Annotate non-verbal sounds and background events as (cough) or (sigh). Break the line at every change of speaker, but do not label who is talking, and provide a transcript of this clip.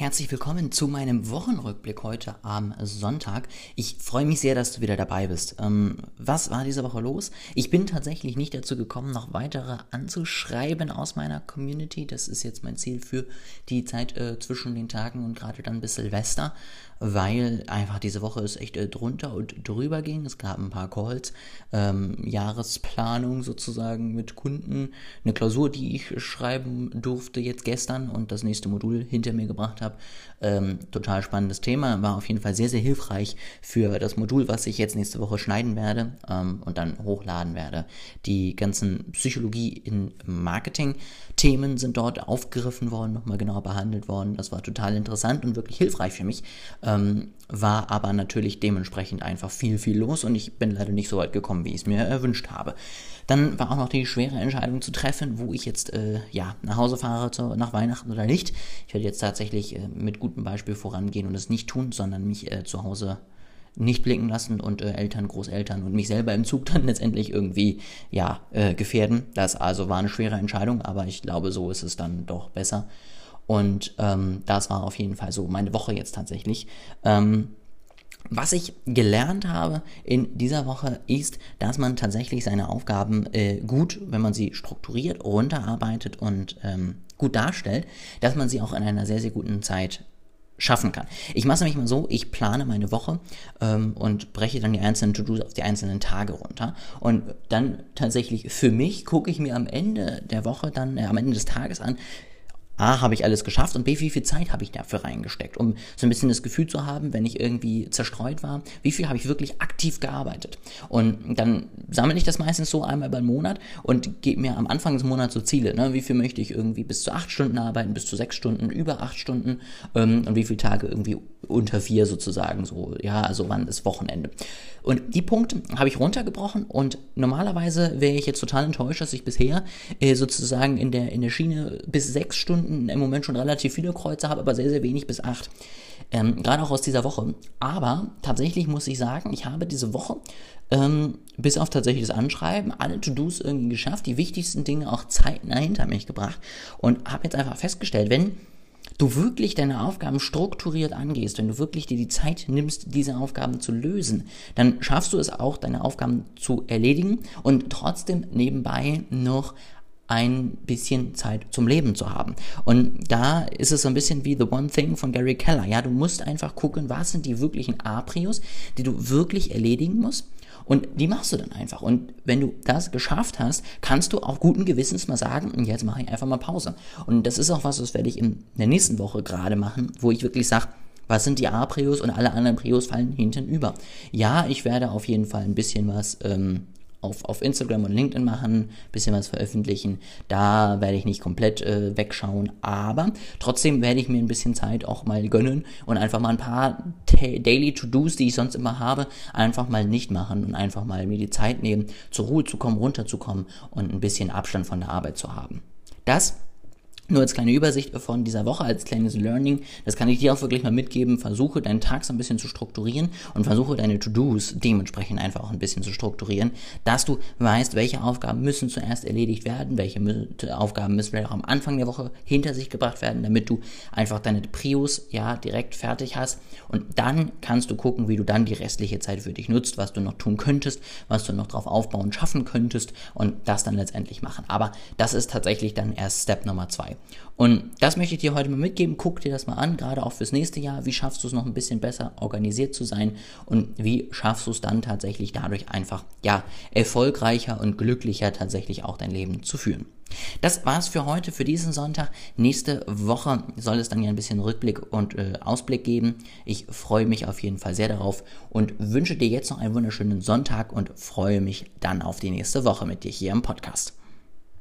Herzlich willkommen zu meinem Wochenrückblick heute am Sonntag. Ich freue mich sehr, dass du wieder dabei bist. Ähm, was war diese Woche los? Ich bin tatsächlich nicht dazu gekommen, noch weitere anzuschreiben aus meiner Community. Das ist jetzt mein Ziel für die Zeit äh, zwischen den Tagen und gerade dann bis Silvester weil einfach diese Woche es echt äh, drunter und drüber ging. Es gab ein paar Calls, ähm, Jahresplanung sozusagen mit Kunden, eine Klausur, die ich schreiben durfte jetzt gestern und das nächste Modul hinter mir gebracht habe. Ähm, total spannendes Thema, war auf jeden Fall sehr, sehr hilfreich für das Modul, was ich jetzt nächste Woche schneiden werde ähm, und dann hochladen werde. Die ganzen Psychologie in Marketing-Themen sind dort aufgegriffen worden, nochmal genauer behandelt worden. Das war total interessant und wirklich hilfreich für mich. Ähm, war aber natürlich dementsprechend einfach viel, viel los und ich bin leider nicht so weit gekommen, wie ich es mir erwünscht habe. Dann war auch noch die schwere Entscheidung zu treffen, wo ich jetzt äh, ja, nach Hause fahre zu, nach Weihnachten oder nicht. Ich werde jetzt tatsächlich äh, mit gutem Beispiel vorangehen und es nicht tun, sondern mich äh, zu Hause nicht blicken lassen und äh, Eltern, Großeltern und mich selber im Zug (laughs) dann letztendlich irgendwie ja äh, gefährden. Das also war eine schwere Entscheidung, aber ich glaube, so ist es dann doch besser. Und ähm, das war auf jeden Fall so meine Woche jetzt tatsächlich. Ähm, was ich gelernt habe in dieser Woche ist, dass man tatsächlich seine Aufgaben äh, gut, wenn man sie strukturiert, runterarbeitet und ähm, gut darstellt, dass man sie auch in einer sehr, sehr guten Zeit schaffen kann. Ich mache es nämlich mal so, ich plane meine Woche ähm, und breche dann die einzelnen To-Dos auf die einzelnen Tage runter. Und dann tatsächlich für mich gucke ich mir am Ende der Woche dann, äh, am Ende des Tages an, A, habe ich alles geschafft und B, wie viel Zeit habe ich dafür reingesteckt, um so ein bisschen das Gefühl zu haben, wenn ich irgendwie zerstreut war, wie viel habe ich wirklich aktiv gearbeitet. Und dann sammle ich das meistens so einmal beim Monat und gebe mir am Anfang des Monats so Ziele. Ne? Wie viel möchte ich irgendwie bis zu acht Stunden arbeiten, bis zu sechs Stunden, über acht Stunden ähm, und wie viele Tage irgendwie unter vier sozusagen so. Ja, also wann ist Wochenende. Und die Punkte habe ich runtergebrochen und normalerweise wäre ich jetzt total enttäuscht, dass ich bisher äh, sozusagen in der, in der Schiene bis sechs Stunden im Moment schon relativ viele Kreuze habe, aber sehr, sehr wenig bis acht. Ähm, Gerade auch aus dieser Woche. Aber tatsächlich muss ich sagen, ich habe diese Woche ähm, bis auf tatsächlich das Anschreiben alle To-Dos irgendwie geschafft, die wichtigsten Dinge auch zeitnah hinter mich gebracht und habe jetzt einfach festgestellt, wenn du wirklich deine Aufgaben strukturiert angehst, wenn du wirklich dir die Zeit nimmst, diese Aufgaben zu lösen, dann schaffst du es auch, deine Aufgaben zu erledigen und trotzdem nebenbei noch ein bisschen Zeit zum Leben zu haben. Und da ist es so ein bisschen wie The One Thing von Gary Keller. Ja, du musst einfach gucken, was sind die wirklichen A-Prios, die du wirklich erledigen musst und die machst du dann einfach. Und wenn du das geschafft hast, kannst du auch guten Gewissens mal sagen, und jetzt mache ich einfach mal Pause. Und das ist auch was, das werde ich in der nächsten Woche gerade machen, wo ich wirklich sage, was sind die A-Prios und alle anderen Prios fallen hinten über. Ja, ich werde auf jeden Fall ein bisschen was ähm, auf, auf Instagram und LinkedIn machen, bisschen was veröffentlichen. Da werde ich nicht komplett äh, wegschauen, aber trotzdem werde ich mir ein bisschen Zeit auch mal gönnen und einfach mal ein paar Daily To-Dos, die ich sonst immer habe, einfach mal nicht machen und einfach mal mir die Zeit nehmen, zur Ruhe zu kommen, runterzukommen und ein bisschen Abstand von der Arbeit zu haben. Das nur als kleine Übersicht von dieser Woche, als kleines Learning, das kann ich dir auch wirklich mal mitgeben. Versuche deinen Tag so ein bisschen zu strukturieren und versuche deine To-Dos dementsprechend einfach auch ein bisschen zu strukturieren, dass du weißt, welche Aufgaben müssen zuerst erledigt werden, welche Aufgaben müssen vielleicht auch am Anfang der Woche hinter sich gebracht werden, damit du einfach deine Prios ja direkt fertig hast und dann kannst du gucken, wie du dann die restliche Zeit für dich nutzt, was du noch tun könntest, was du noch drauf aufbauen, schaffen könntest und das dann letztendlich machen. Aber das ist tatsächlich dann erst Step Nummer zwei. Und das möchte ich dir heute mal mitgeben. Guck dir das mal an, gerade auch fürs nächste Jahr. Wie schaffst du es noch ein bisschen besser organisiert zu sein? Und wie schaffst du es dann tatsächlich dadurch einfach, ja, erfolgreicher und glücklicher tatsächlich auch dein Leben zu führen? Das war's für heute, für diesen Sonntag. Nächste Woche soll es dann ja ein bisschen Rückblick und äh, Ausblick geben. Ich freue mich auf jeden Fall sehr darauf und wünsche dir jetzt noch einen wunderschönen Sonntag und freue mich dann auf die nächste Woche mit dir hier im Podcast.